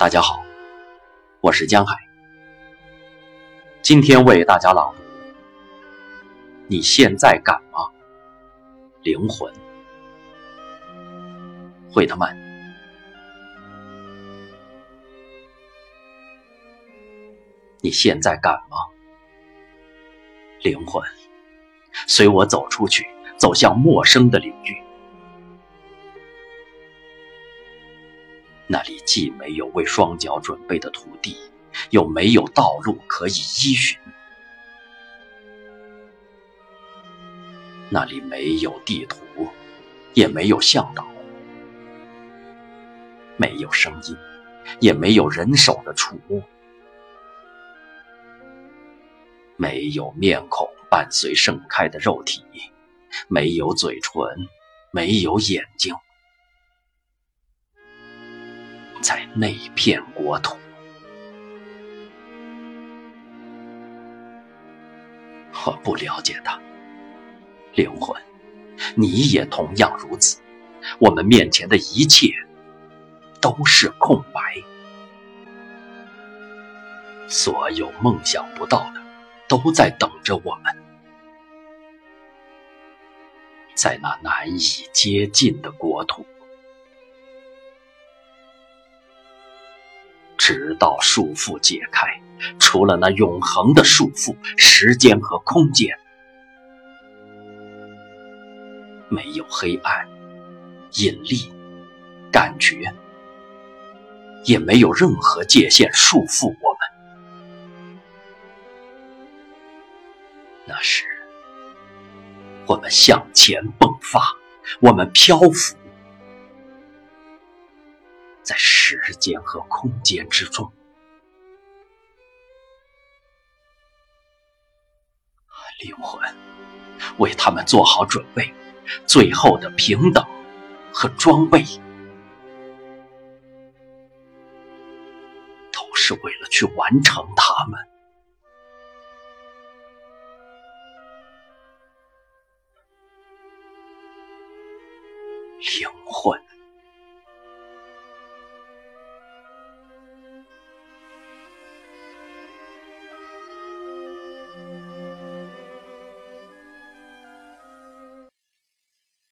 大家好，我是江海，今天为大家朗读。你现在敢吗？灵魂，惠特曼。你现在敢吗？灵魂，随我走出去，走向陌生的领域。那里既没有为双脚准备的土地，又没有道路可以依循。那里没有地图，也没有向导，没有声音，也没有人手的触摸，没有面孔伴随盛开的肉体，没有嘴唇，没有眼睛。在那片国土，我不了解他。灵魂，你也同样如此。我们面前的一切都是空白，所有梦想不到的都在等着我们，在那难以接近的国土。直到束缚解开，除了那永恒的束缚——时间和空间，没有黑暗、引力、感觉，也没有任何界限束缚我们。那时，我们向前迸发，我们漂浮。时间和空间之中灵魂为他们做好准备最后的平等和装备都是为了去完成他们。灵魂